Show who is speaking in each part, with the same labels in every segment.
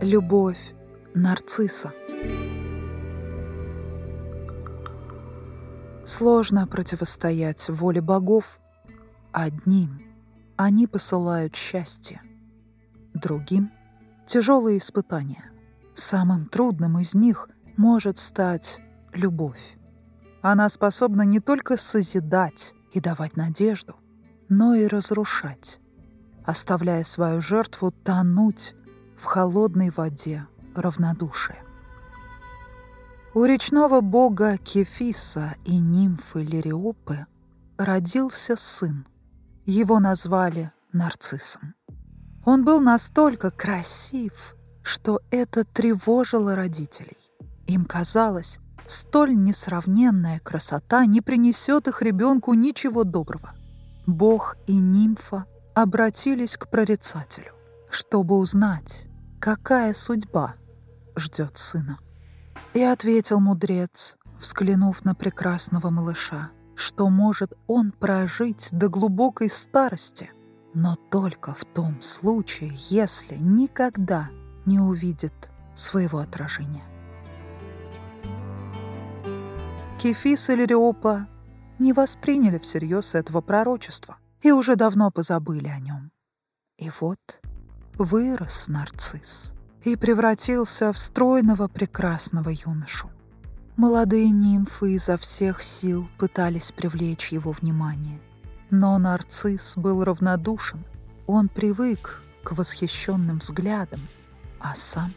Speaker 1: Любовь нарцисса. Сложно противостоять воле богов. Одним они посылают счастье, другим — тяжелые испытания. Самым трудным из них может стать любовь. Она способна не только созидать и давать надежду, но и разрушать, оставляя свою жертву тонуть в холодной воде равнодушия. У речного бога Кефиса и нимфы Лириопы родился сын. Его назвали Нарциссом. Он был настолько красив, что это тревожило родителей. Им казалось, столь несравненная красота не принесет их ребенку ничего доброго. Бог и нимфа обратились к прорицателю, чтобы узнать, какая судьба ждет сына. И ответил мудрец, взглянув на прекрасного малыша, что может он прожить до глубокой старости, но только в том случае, если никогда не увидит своего отражения. Кефис и Лириопа не восприняли всерьез этого пророчества и уже давно позабыли о нем. И вот вырос нарцисс и превратился в стройного прекрасного юношу. Молодые нимфы изо всех сил пытались привлечь его внимание. Но нарцисс был равнодушен. Он привык к восхищенным взглядам, а сам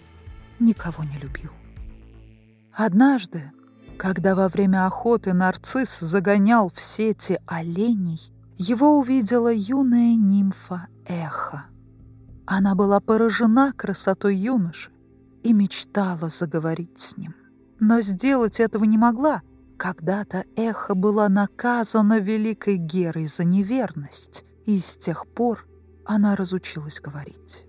Speaker 1: никого не любил. Однажды, когда во время охоты нарцисс загонял в сети оленей, его увидела юная нимфа Эхо — она была поражена красотой юноши и мечтала заговорить с ним. Но сделать этого не могла. Когда-то Эхо была наказана великой Герой за неверность, и с тех пор она разучилась говорить.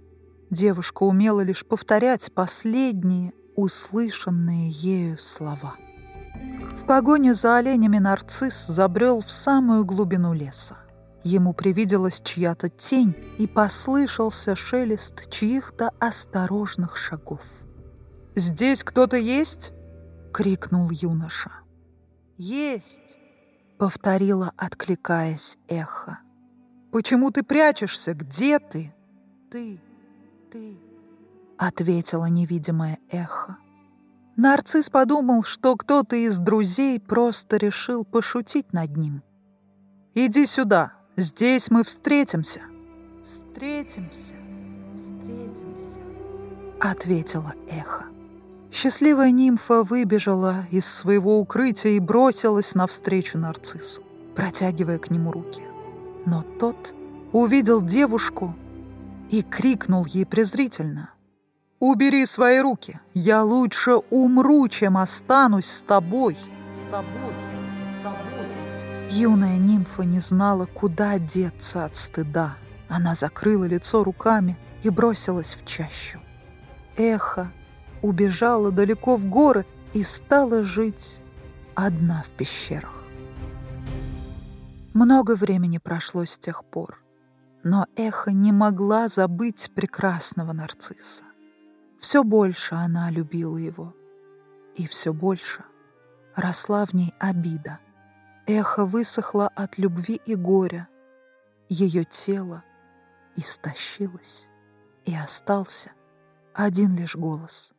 Speaker 1: Девушка умела лишь повторять последние услышанные ею слова. В погоне за оленями нарцисс забрел в самую глубину леса. Ему привиделась чья-то тень и послышался шелест чьих-то осторожных шагов. «Здесь кто-то есть?» — крикнул юноша. «Есть!» — повторила, откликаясь эхо. «Почему ты прячешься? Где ты?» «Ты, ты...» — ответила невидимое эхо. Нарцисс подумал, что кто-то из друзей просто решил пошутить над ним. «Иди сюда!» Здесь мы встретимся. Встретимся, встретимся, ответила эхо. Счастливая нимфа выбежала из своего укрытия и бросилась навстречу нарциссу, протягивая к нему руки. Но тот увидел девушку и крикнул ей презрительно. «Убери свои руки! Я лучше умру, чем останусь с тобой! С тобой!» Юная нимфа не знала, куда деться от стыда. Она закрыла лицо руками и бросилась в чащу. Эхо убежала далеко в горы и стала жить одна в пещерах. Много времени прошло с тех пор, но эхо не могла забыть прекрасного нарцисса. Все больше она любила его, и все больше росла в ней обида. Эхо высохло от любви и горя. Ее тело истощилось, и остался один лишь голос.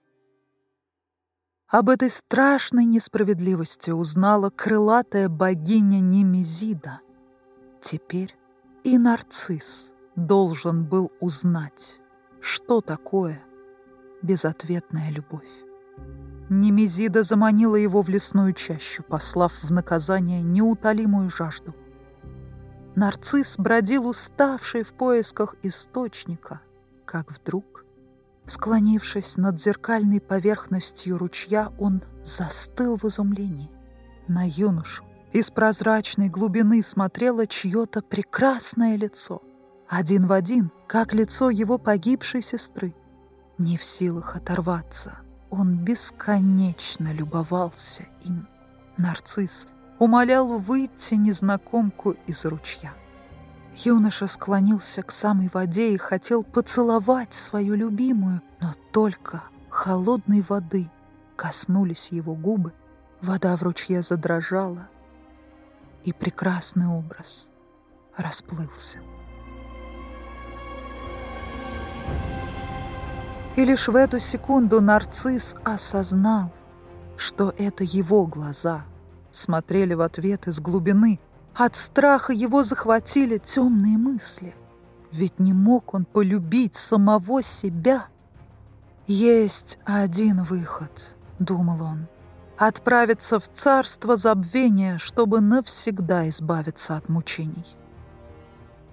Speaker 1: Об этой страшной несправедливости узнала крылатая богиня Немезида. Теперь и нарцисс должен был узнать, что такое безответная любовь. Немезида заманила его в лесную чащу, послав в наказание неутолимую жажду. Нарцисс бродил уставший в поисках источника, как вдруг, склонившись над зеркальной поверхностью ручья, он застыл в изумлении. На юношу из прозрачной глубины смотрело чье-то прекрасное лицо, один в один, как лицо его погибшей сестры. Не в силах оторваться он бесконечно любовался им. Нарцисс умолял выйти незнакомку из ручья. Юноша склонился к самой воде и хотел поцеловать свою любимую, но только холодной воды коснулись его губы, вода в ручье задрожала, и прекрасный образ расплылся. И лишь в эту секунду нарцисс осознал, что это его глаза смотрели в ответ из глубины. От страха его захватили темные мысли. Ведь не мог он полюбить самого себя. «Есть один выход», — думал он, — «отправиться в царство забвения, чтобы навсегда избавиться от мучений».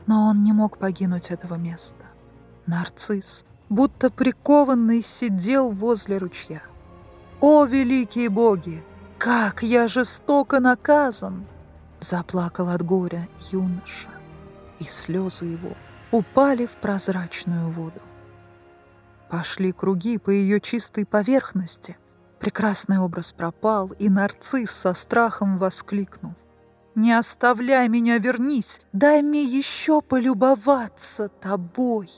Speaker 1: Но он не мог погинуть этого места. Нарцисс, будто прикованный, сидел возле ручья. «О, великие боги! Как я жестоко наказан!» Заплакал от горя юноша, и слезы его упали в прозрачную воду. Пошли круги по ее чистой поверхности. Прекрасный образ пропал, и нарцисс со страхом воскликнул. «Не оставляй меня, вернись! Дай мне еще полюбоваться тобой!»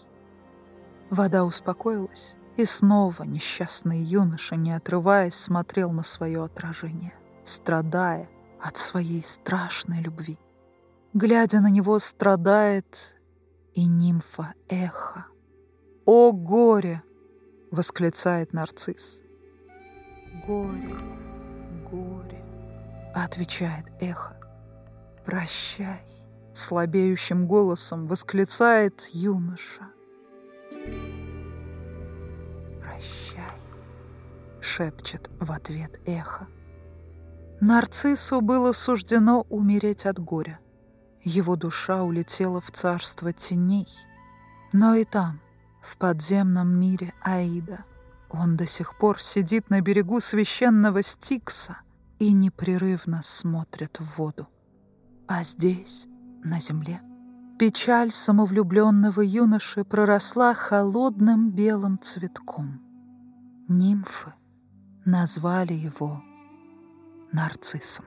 Speaker 1: Вода успокоилась, и снова несчастный юноша, не отрываясь, смотрел на свое отражение, страдая от своей страшной любви. Глядя на него, страдает и нимфа Эхо. «О горе!» — восклицает нарцисс. «Горе, горе!» — отвечает Эхо. «Прощай!» — слабеющим голосом восклицает юноша. «Прощай», — шепчет в ответ эхо. Нарциссу было суждено умереть от горя. Его душа улетела в царство теней. Но и там, в подземном мире Аида, он до сих пор сидит на берегу священного Стикса и непрерывно смотрит в воду. А здесь, на земле, Печаль самовлюбленного юноши проросла холодным белым цветком. Нимфы назвали его нарциссом.